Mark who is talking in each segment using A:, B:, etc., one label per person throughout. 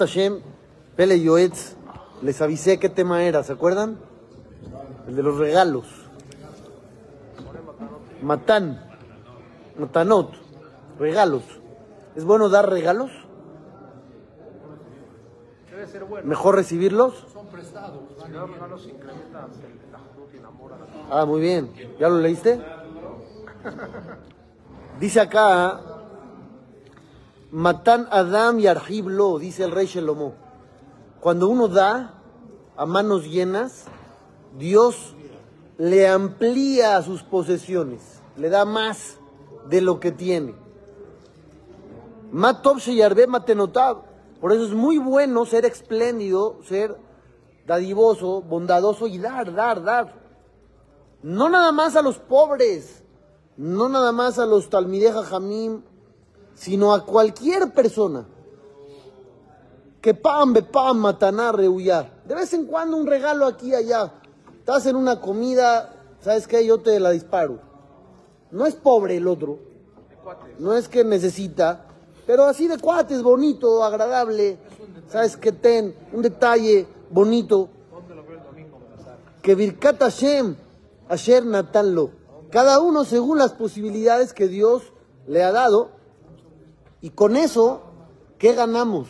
A: Hashem, Pele Yoetz, les avisé qué tema era, ¿se acuerdan? El de los regalos. Matán, Matanot, regalos. ¿Es bueno dar regalos?
B: Debe ser bueno.
A: ¿Mejor recibirlos?
B: Son prestados.
A: Ah, muy bien. ¿Ya lo leíste? Dice acá, Matan Adam y Argiblo, dice el rey Shelomo. Cuando uno da a manos llenas, Dios le amplía sus posesiones, le da más de lo que tiene. Por eso es muy bueno ser espléndido, ser dadivoso, bondadoso y dar, dar, dar. No nada más a los pobres, no nada más a los talmideja jamim, sino a cualquier persona. Que pam, be pam, mataná, reuyar. De vez en cuando un regalo aquí allá. Estás en una comida, ¿sabes qué? Yo te la disparo. No es pobre el otro, no es que necesita, pero así de cuates, bonito, agradable. ¿Sabes qué? Ten un detalle bonito que Birkat Hashem, Asher Natanlo. Cada uno según las posibilidades que Dios le ha dado. Y con eso, ¿qué ganamos?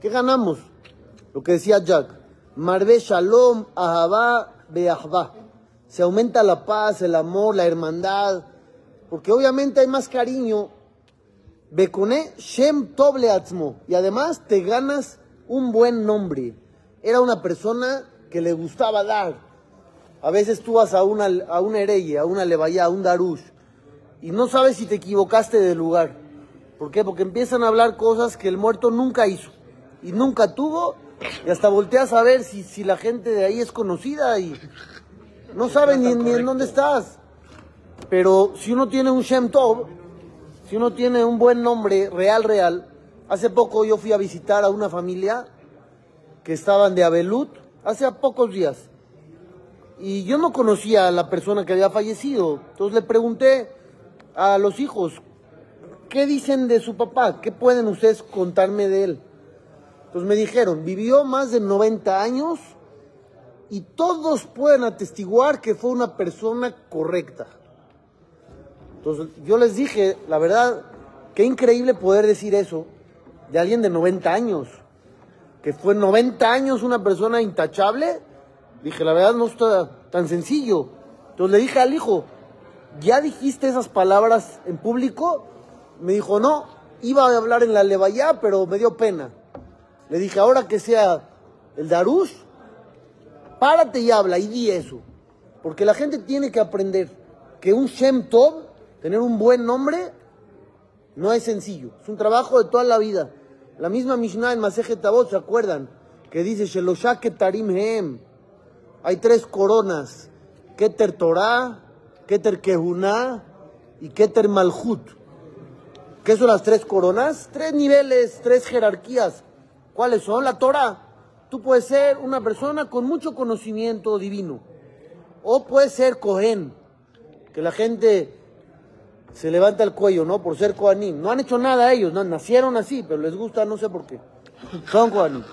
A: ¿Qué ganamos? Lo que decía Jack. Marbe Shalom, Ahabá, Beahba. Se aumenta la paz, el amor, la hermandad. Porque obviamente hay más cariño. Bekone Shem Toble Atzmo. Y además te ganas un buen nombre. Era una persona que le gustaba dar. A veces tú vas a una, a una a una levaya, a un darush, y no sabes si te equivocaste de lugar. ¿Por qué? Porque empiezan a hablar cosas que el muerto nunca hizo y nunca tuvo, y hasta volteas a ver si, si la gente de ahí es conocida y no sabe ni, ni en dónde estás. Pero si uno tiene un Shem Tov, si uno tiene un buen nombre, real, real, hace poco yo fui a visitar a una familia que estaban de Abelut, hace pocos días. Y yo no conocía a la persona que había fallecido. Entonces le pregunté a los hijos, ¿qué dicen de su papá? ¿Qué pueden ustedes contarme de él? Entonces me dijeron, vivió más de 90 años y todos pueden atestiguar que fue una persona correcta. Entonces yo les dije, la verdad, qué increíble poder decir eso de alguien de 90 años, que fue 90 años una persona intachable. Dije, la verdad no está tan sencillo. Entonces le dije al hijo, ¿ya dijiste esas palabras en público? Me dijo, no, iba a hablar en la levaya, pero me dio pena. Le dije, ahora que sea el darush, párate y habla y di eso. Porque la gente tiene que aprender que un Shem Tov, tener un buen nombre, no es sencillo. Es un trabajo de toda la vida. La misma Mishnah en Masejet Tabot, ¿se acuerdan? Que dice, Sheloshah Ketarim Hem. Hay tres coronas. Keter Torah, Keter Kehuná y Keter Malhut. ¿Qué son las tres coronas? Tres niveles, tres jerarquías. ¿Cuáles son? La Torah. Tú puedes ser una persona con mucho conocimiento divino. O puedes ser Cohen. Que la gente se levanta el cuello, ¿no? Por ser Kohanim. No han hecho nada ellos, ¿no? Nacieron así, pero les gusta, no sé por qué. Son Kohanim.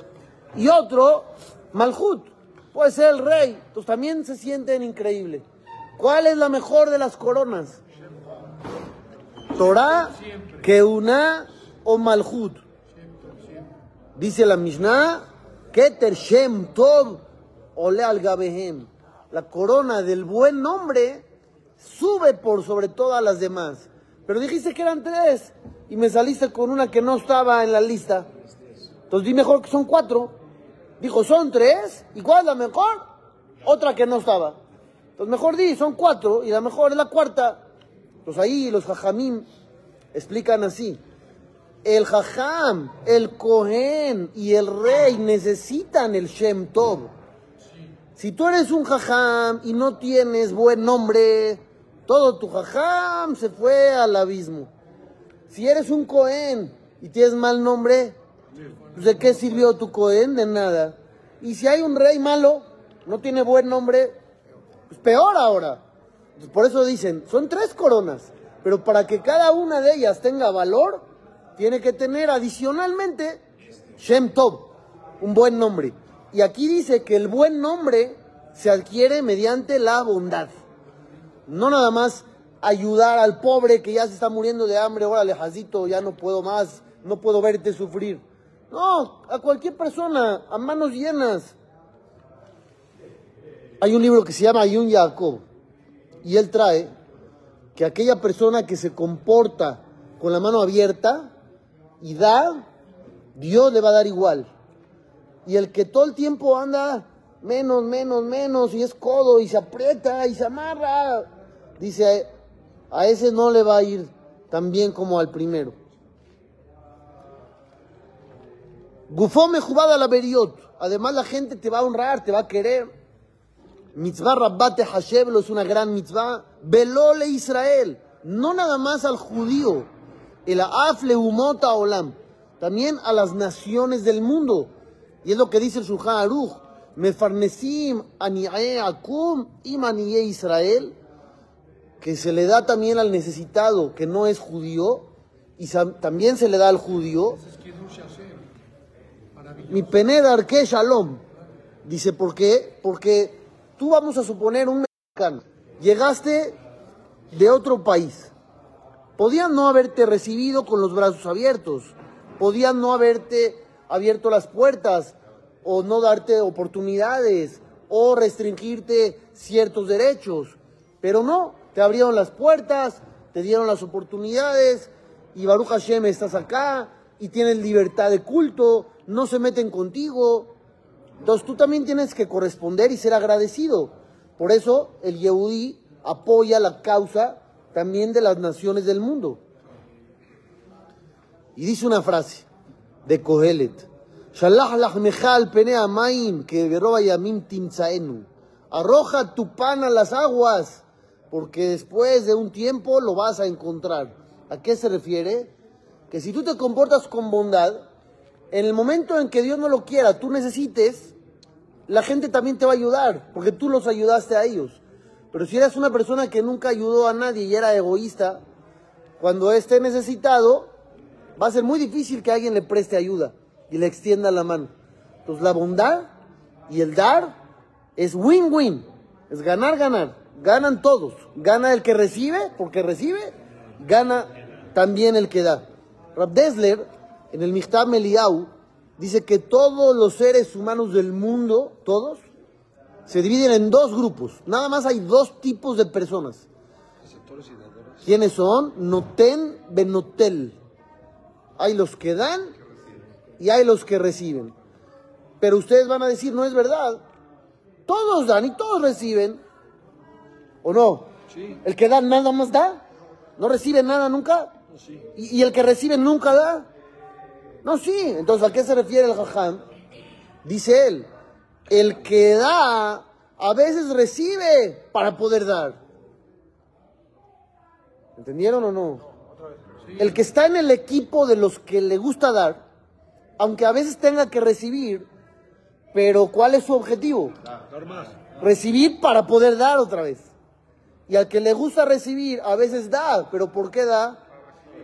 A: Y otro, Malhut. Puede ser el rey. Entonces también se sienten increíble. ¿Cuál es la mejor de las coronas? Torah, Keuná o Malhut. Dice la Mishnah, Keter Shem Tov Ole al Gabehem. La corona del buen nombre sube por sobre todas las demás. Pero dijiste que eran tres y me saliste con una que no estaba en la lista. Entonces di mejor que son cuatro. Dijo, son tres. ¿Y cuál es la mejor? Otra que no estaba. Entonces mejor di, son cuatro y la mejor es la cuarta. Entonces ahí los jajamim explican así. El jajam, el cohen y el rey necesitan el Shem Tov. Si tú eres un jajam y no tienes buen nombre, todo tu jajam se fue al abismo. Si eres un cohen y tienes mal nombre, pues, ¿de qué sirvió tu cohen? De nada. Y si hay un rey malo, no tiene buen nombre, pues peor ahora. Por eso dicen, son tres coronas, pero para que cada una de ellas tenga valor, tiene que tener adicionalmente Shem Tov, un buen nombre. Y aquí dice que el buen nombre se adquiere mediante la bondad. No nada más ayudar al pobre que ya se está muriendo de hambre, órale, Jacito, ya no puedo más, no puedo verte sufrir. No, a cualquier persona, a manos llenas. Hay un libro que se llama Ayun Jacob y él trae que aquella persona que se comporta con la mano abierta y da, Dios le va a dar igual. Y el que todo el tiempo anda menos, menos, menos y es codo y se aprieta y se amarra, dice, a ese no le va a ir tan bien como al primero. Gufome jugada la beriot. Además la gente te va a honrar, te va a querer. Mitzvah Rabbate Hasheblo es una gran mitzvah. Belole Israel. No nada más al judío. El afle umota olam. También a las naciones del mundo. Y es lo que dice el Shulchan Aruch. Mefarnesim ani'e akum imaniye Israel. Que se le da también al necesitado que no es judío. Y también se le da al judío. Mi peneda arque shalom. Dice, ¿por qué? Porque tú vamos a suponer un mexicano. Llegaste de otro país. Podían no haberte recibido con los brazos abiertos. Podían no haberte abierto las puertas o no darte oportunidades o restringirte ciertos derechos. Pero no, te abrieron las puertas, te dieron las oportunidades y Baruch Hashem estás acá y tienes libertad de culto, no se meten contigo. Entonces tú también tienes que corresponder y ser agradecido. Por eso el Yehudi apoya la causa también de las naciones del mundo. Y dice una frase de Kohelet. Arroja tu pan a las aguas, porque después de un tiempo lo vas a encontrar. ¿A qué se refiere? Que si tú te comportas con bondad, en el momento en que Dios no lo quiera, tú necesites, la gente también te va a ayudar, porque tú los ayudaste a ellos. Pero si eres una persona que nunca ayudó a nadie y era egoísta, cuando esté necesitado, va a ser muy difícil que alguien le preste ayuda y le extienda la mano. Entonces la bondad y el dar es win-win, es ganar, ganar. Ganan todos. Gana el que recibe, porque recibe, gana también el que da. Rab Desler en el Michtab Meliau, dice que todos los seres humanos del mundo, todos, se dividen en dos grupos. Nada más hay dos tipos de personas. ¿Quiénes son? Noten Benotel. Hay los que dan y hay los que reciben. Pero ustedes van a decir, no es verdad. Todos dan y todos reciben. ¿O no? El que da nada más da. No recibe nada nunca. ¿Y, ¿Y, el que recibe nunca da. No, sí. Entonces, ¿a qué se refiere el Jajam? Dice él, el que da a veces recibe para poder dar. ¿Entendieron o no? El que está en el equipo de los que le gusta dar, aunque a veces tenga que recibir, pero ¿cuál es su objetivo? Recibir para poder dar otra vez. Y al que le gusta recibir, a veces da, pero ¿por qué da?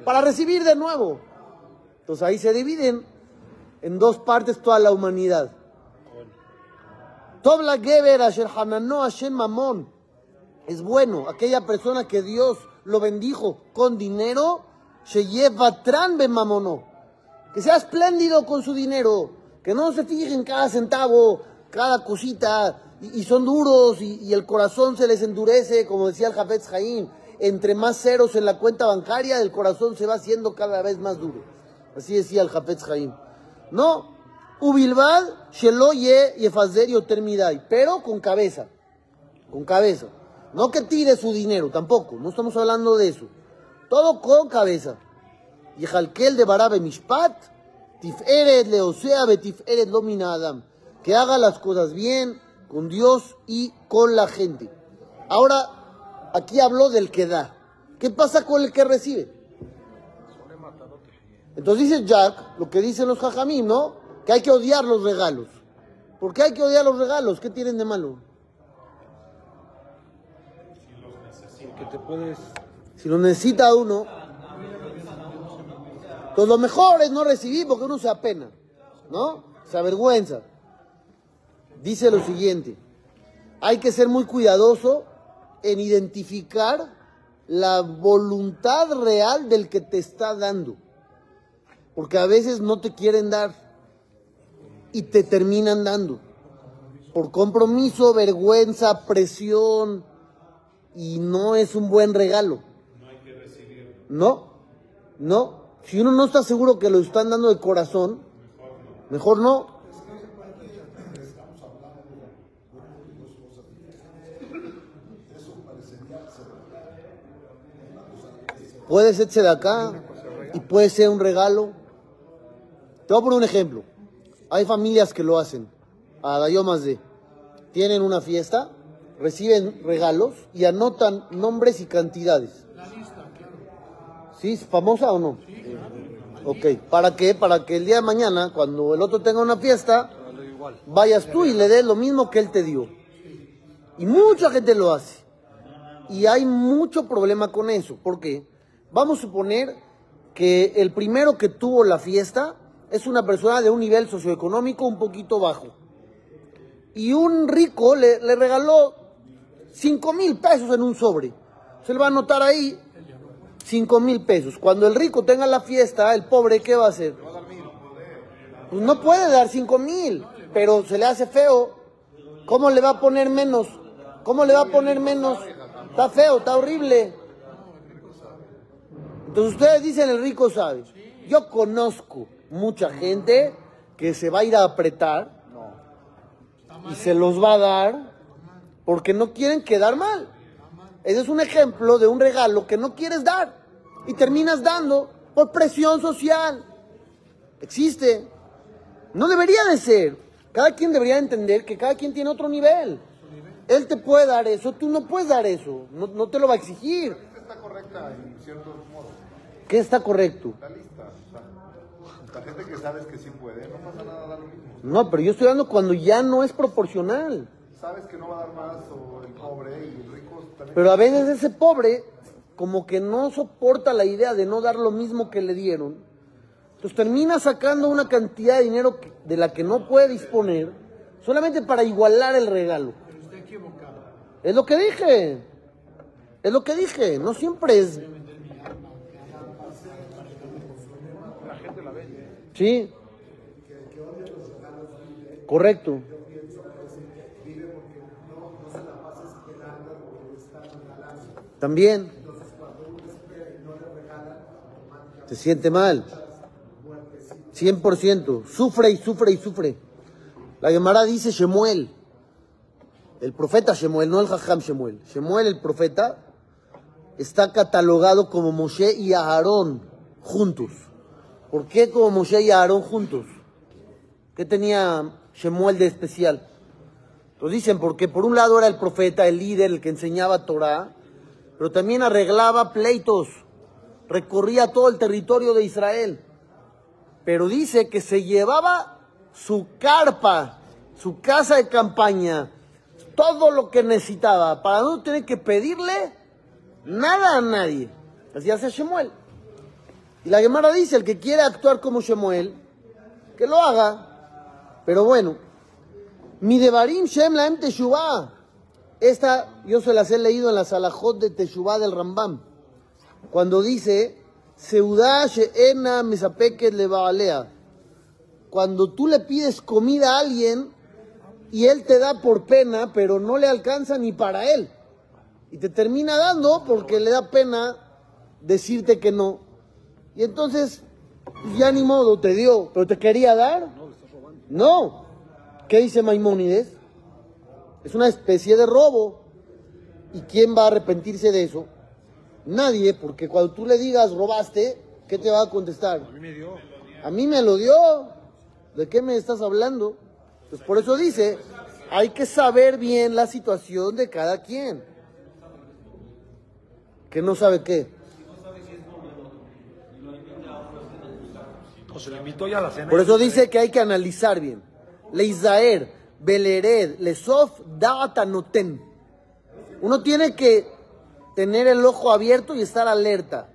A: Para recibir de nuevo. Entonces ahí se dividen en dos partes toda la humanidad. Tobla Geber Asher Hanano Hashem Mamón. Es bueno, aquella persona que Dios lo bendijo con dinero, se lleva tran mamono. Que sea espléndido con su dinero, que no se fije en cada centavo, cada cosita, y, son duros y, el corazón se les endurece, como decía el Jafetz Jaim. Entre más ceros en la cuenta bancaria, el corazón se va haciendo cada vez más duro. Así decía el Japetz Jaim. No, Ubilbad, Sheloye y Efazerio Termidai, pero con cabeza. Con cabeza. No que tire su dinero, tampoco. No estamos hablando de eso. Todo con cabeza. Y Jalkel de Barabe Mishpat, Tiferet Leosea Betiferet Domina Adam. Que haga las cosas bien con Dios y con la gente. Ahora, aquí hablo del que da. ¿Qué pasa con el que recibe? Entonces dice Jack, lo que dicen los jajamim, ¿no? Que hay que odiar los regalos. ¿Por qué hay que odiar los regalos? ¿Qué tienen de malo?
B: Porque te puedes...
A: Si lo necesita uno. Entonces lo mejor es no recibir porque uno se apena. ¿no? Se avergüenza. Dice lo siguiente, hay que ser muy cuidadoso en identificar la voluntad real del que te está dando. Porque a veces no te quieren dar y te terminan dando. Por compromiso, vergüenza, presión. Y no es un buen regalo. No, no. Si uno no está seguro que lo están dando de corazón, mejor no. Puede ser de acá y puede ser un regalo. Te voy a poner un ejemplo. Hay familias que lo hacen. A más de. Tienen una fiesta, reciben regalos y anotan nombres y cantidades. La lista, claro. ¿Sí? ¿Es famosa o no? Sí, claro. Ok. ¿Para qué? Para que el día de mañana, cuando el otro tenga una fiesta, vayas tú y le des lo mismo que él te dio. Y mucha gente lo hace. Y hay mucho problema con eso. ¿Por qué? Vamos a suponer que el primero que tuvo la fiesta es una persona de un nivel socioeconómico un poquito bajo. Y un rico le, regaló 5 mil pesos en un sobre. Se le va a anotar ahí 5 mil pesos. Cuando el rico tenga la fiesta, el pobre, ¿qué va a hacer? Pues no puede dar 5 mil, pero se le hace feo. ¿Cómo le va a poner menos? ¿Cómo le va a poner menos? Está feo, está horrible. Entonces ustedes dicen el rico sabe. Yo conozco mucha gente que se va a ir a apretar y se los va a dar porque no quieren quedar mal. Ese es un ejemplo de un regalo que no quieres dar y terminas dando por presión social. Existe. No debería de ser. Cada quien debería entender que cada quien tiene otro nivel. Él te puede dar eso, tú no puedes dar eso. No, no te lo va a exigir.
B: Está correcta en cierto modo.
A: ¿Qué está correcto?
B: La lista. La gente que sabes que sí puede, no pasa nada, da lo mismo.
A: No, pero yo estoy hablando cuando ya no es proporcional.
B: Sabes que no va a dar más o el pobre y el rico también.
A: Pero a veces ese pobre como que no soporta la idea de no dar lo mismo que le dieron. Entonces termina sacando una cantidad de dinero de la que no puede disponer solamente para igualar el regalo. Pero está equivocado. Es lo que dije. Es lo que dije. No siempre es Sí. Correcto. También. Se siente mal. 100%. Sufre y sufre y sufre. La Gemara dice Shemuel. El profeta Shemuel, no el Jajam Shemuel. Shemuel, el profeta, está catalogado como Moshe y Aarón juntos. ¿Por qué como Moshe y Aarón juntos? ¿Qué tenía Shemuel de especial? Lo dicen porque por un lado era el profeta, el líder, el que enseñaba Torah, pero también arreglaba pleitos, recorría todo el territorio de Israel. Pero dice que se llevaba su carpa, su casa de campaña, todo lo que necesitaba, para no tener que pedirle nada a nadie. Así hace Shemuel. Y la Gemara dice, el que quiere actuar como Shemuel, que lo haga. Pero bueno, mi devarim Shem Laem Teshuvah. Esta yo se las he leído en la Salahot de Teshuvah del Rambam. Cuando dice, Seudá Sheena Mesapeket Levalea. Cuando tú le pides comida a alguien y él te da por pena, pero no le alcanza ni para él. Y te termina dando porque le da pena decirte que no. Y entonces, ya ni modo, te dio, pero te quería dar. No. ¿Qué dice Maimónides? Es una especie de robo. ¿Y quién va a arrepentirse de eso? Nadie, porque cuando tú le digas robaste, ¿qué te va a contestar? A mí me dio. A mí me lo dio. ¿De qué me estás hablando? Pues por eso dice, hay que saber bien la situación de cada quien. Que no sabe qué. Por eso dice que hay que analizar bien. Leizaer, Belered, Lesof, Noten. Uno tiene que tener el ojo abierto y estar alerta.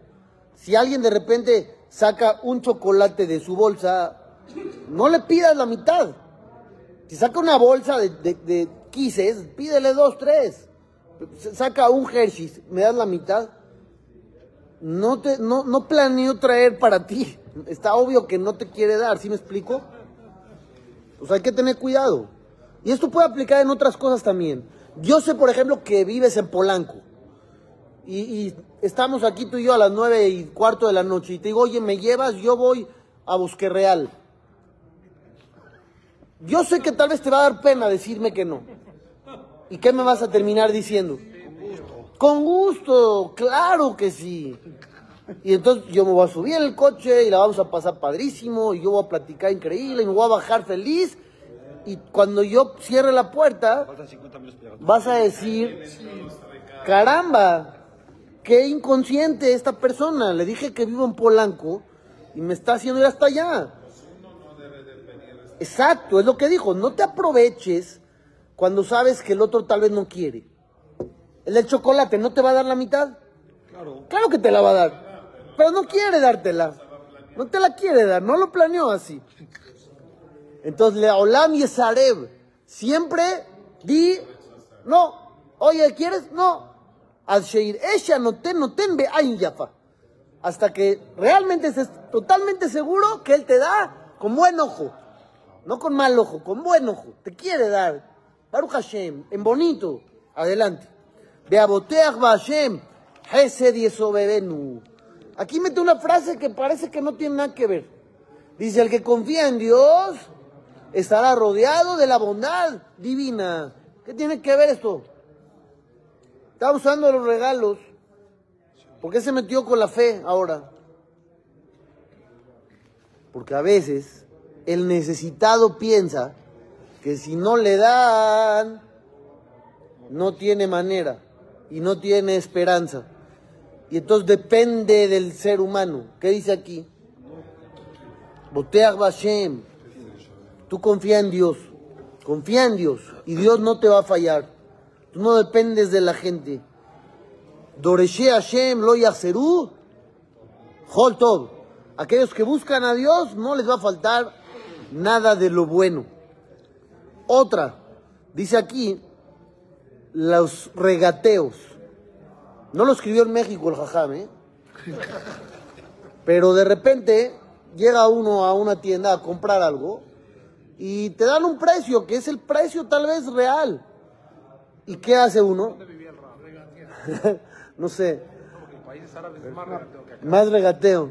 A: Si alguien de repente saca un chocolate de su bolsa No le pidas la mitad. Si saca una bolsa de, de, de quises, pídele dos, tres. Saca un Hershey's, me das la mitad. No, te, no, no planeo traer para ti. Está obvio que no te quiere dar, ¿sí me explico? Pues hay que tener cuidado. Y esto puede aplicar en otras cosas también. Yo sé, por ejemplo, que vives en Polanco. Y, estamos aquí tú y yo a las nueve y cuarto de la noche. Y te digo, oye, ¿me llevas? Yo voy a Bosque Real. Yo sé que tal vez te va a dar pena decirme que no. ¿Y qué me vas a terminar diciendo? Con gusto, claro que sí. Y entonces yo me voy a subir en el coche y la vamos a pasar padrísimo y yo voy a platicar increíble y me voy a bajar feliz. Y cuando yo cierre la puerta, vas a decir, caramba, qué inconsciente esta persona. Le dije que vivo en Polanco y me está haciendo ir hasta allá. Exacto, es lo que dijo. No te aproveches cuando sabes que el otro tal vez no quiere. El del chocolate no te va a dar la mitad.
C: Claro.
A: Claro que te la va a dar, pero no quiere dártela. No te la quiere dar, no lo planeó así. Entonces, Leolam y Sareb, siempre di, no. Oye, ¿quieres? No. Al Sheir, ella no ten, no ten, ve yafa. Hasta que realmente estés totalmente seguro que él te da con buen ojo. No con mal ojo, con buen ojo. Te quiere dar. Baruch Hashem, en bonito. Adelante. Beaboteach Hashem, Hesed Yesobebenu. Aquí mete una frase que parece que no tiene nada que ver. Dice, el que confía en Dios estará rodeado de la bondad divina. ¿Qué tiene que ver esto? Está usando los regalos. ¿Por qué se metió con la fe ahora? Porque a veces el necesitado piensa que si no le dan, no tiene manera y no tiene esperanza. Y entonces depende del ser humano. ¿Qué dice aquí? Boteach Bashem. Tú confía en Dios. Confía en Dios. Y Dios no te va a fallar. Tú no dependes de la gente. Doreshe Hashem lo yaseru. Hol tov. Aquellos que buscan a Dios no les va a faltar nada de lo bueno. Otra, dice aquí, los regateos. No lo escribió en México el jajam, ¿eh? Pero de repente llega uno a una tienda a comprar algo y te dan un precio que es el precio tal vez real. ¿Y qué hace uno? no sé. Más regateo.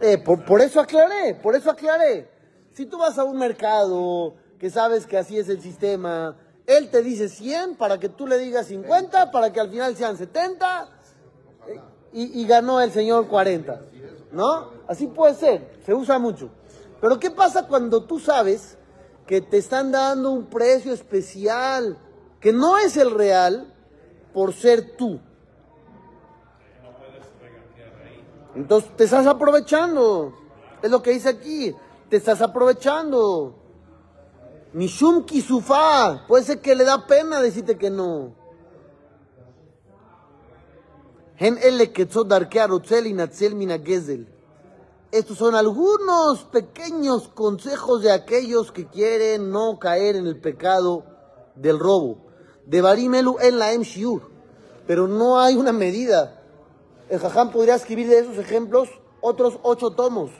A: Eh, por, por eso aclaré, por eso aclaré. Si tú vas a un mercado que sabes que así es el sistema, él te dice 100 para que tú le digas 50, para que al final sean 70 eh, y, y ganó el señor 40. ¿No? Así puede ser, se usa mucho. Pero ¿qué pasa cuando tú sabes que te están dando un precio especial, que no es el real, por ser tú? Entonces te estás aprovechando. Es lo que dice aquí. Te estás aprovechando. Mishum Kisufá. Puede ser que le da pena decirte que no. Hen ele. Estos son algunos pequeños consejos de aquellos que quieren no caer en el pecado del robo. De barimelu en la em. Pero no hay una medida. El jajam podría escribir de esos ejemplos otros ocho tomos.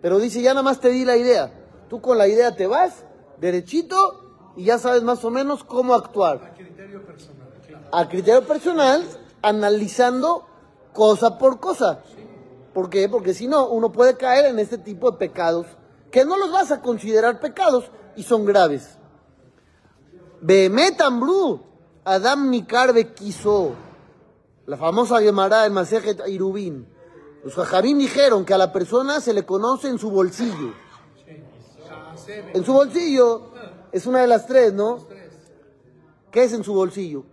A: Pero dice, ya nada más te di la idea. Tú con la idea te vas, derechito, y ya sabes más o menos cómo actuar.
C: A criterio personal, claro.
A: A criterio personal, analizando cosa por cosa. ¿Por qué? Porque si no, uno puede caer en este tipo de pecados que no los vas a considerar pecados y son graves. Behemet Ambru, Adam Nikarbe quiso. La famosa Gemara en Masejet Irubín. Los jajamim dijeron que a la persona se le conoce en su bolsillo. En su bolsillo es una de las tres, ¿no? ¿Qué es en su bolsillo?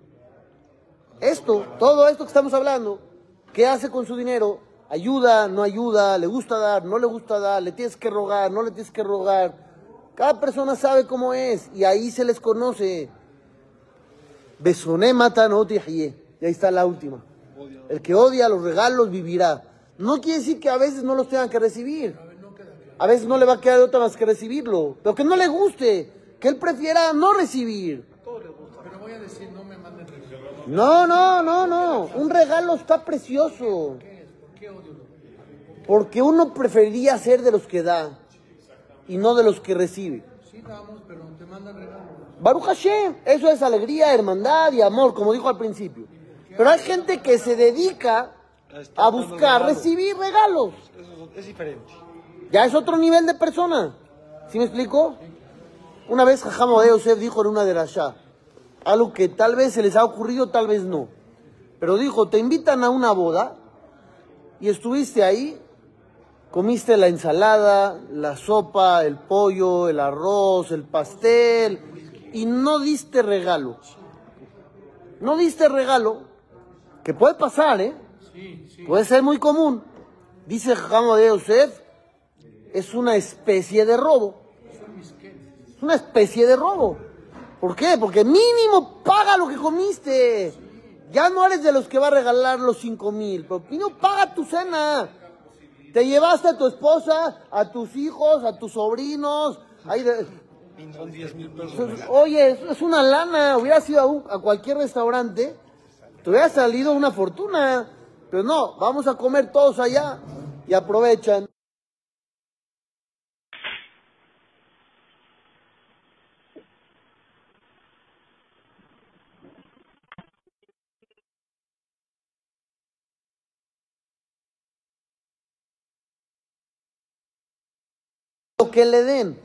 A: Esto, todo esto que estamos hablando. ¿Qué hace con su dinero? Ayuda, no ayuda, le gusta dar, no le gusta dar, le tienes que rogar, no le tienes que rogar. Cada persona sabe cómo es y ahí se les conoce. Besoné mata no Y ahí está la última. El que odia los regalos vivirá. no quiere decir que a veces no los tengan que recibir. A veces no le va a quedar de otra más que recibirlo. Pero que no le guste, que él prefiera no recibir.
C: Pero voy a decir, no me manden.
A: No, no, no, no. Un regalo está precioso. Porque uno preferiría ser de los que da y no de los que recibe.
C: Sí damos, pero te mandan regalos.
A: Baruch Hashem, eso es alegría, hermandad y amor, como dijo al principio. Pero hay gente que se dedica a buscar recibir regalos.
D: Eso es, es diferente.
A: Ya es otro nivel de persona. ¿Sí me explico? Una vez Jajam Yosef dijo en una de las Shah, algo que tal vez se les ha ocurrido, tal vez no. Pero dijo, te invitan a una boda y estuviste ahí, comiste la ensalada, la sopa, el pollo, el arroz, el pastel y no diste regalo. No diste regalo, que puede pasar, ¿eh? Puede ser muy común. Dice Jajam Yosef, es una especie de robo. Es una especie de robo. ¿Por qué? Porque mínimo paga lo que comiste. Ya no eres de los que va a regalar los cinco mil, pero mínimo paga tu cena. Te llevaste a tu esposa, a tus hijos, a tus sobrinos. Ahí de-
D: Son 10 mil.
A: Oye, es, una lana. Hubiera sido a, a cualquier restaurante, te hubiera salido una fortuna. Pero no, vamos a comer todos allá y aprovechan. Que le den.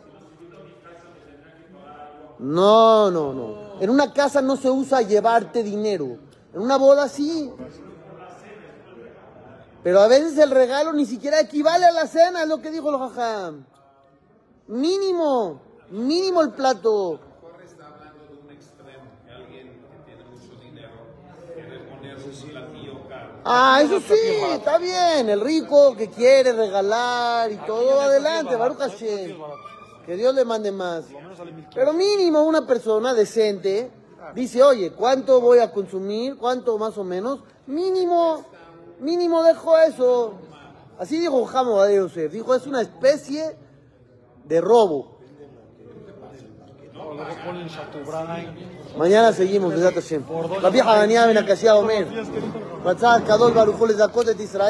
A: No, no, no. En una casa no se usa llevarte dinero. En una boda sí. Pero a veces el regalo ni siquiera equivale a la cena, es lo que dijo el jajam. Mínimo, mínimo el plato. Ah, eso sí, está bien. El rico que quiere regalar y todo, adelante, Baruch Hashem. Que Dios le mande más. Pero mínimo una persona decente dice, oye, ¿cuánto voy a consumir? ¿Cuánto más o menos? Mínimo, mínimo dejo eso. Así dijo Jamo de Yosef. Dijo, es una especie de robo.
D: Luego ponen Chateaubriand.
A: Mañana seguimos, Besat Hashem. Rabbi Hananiah ben Akashia Omer. רצה הקדוש ברוך הוא לזכות את ישראל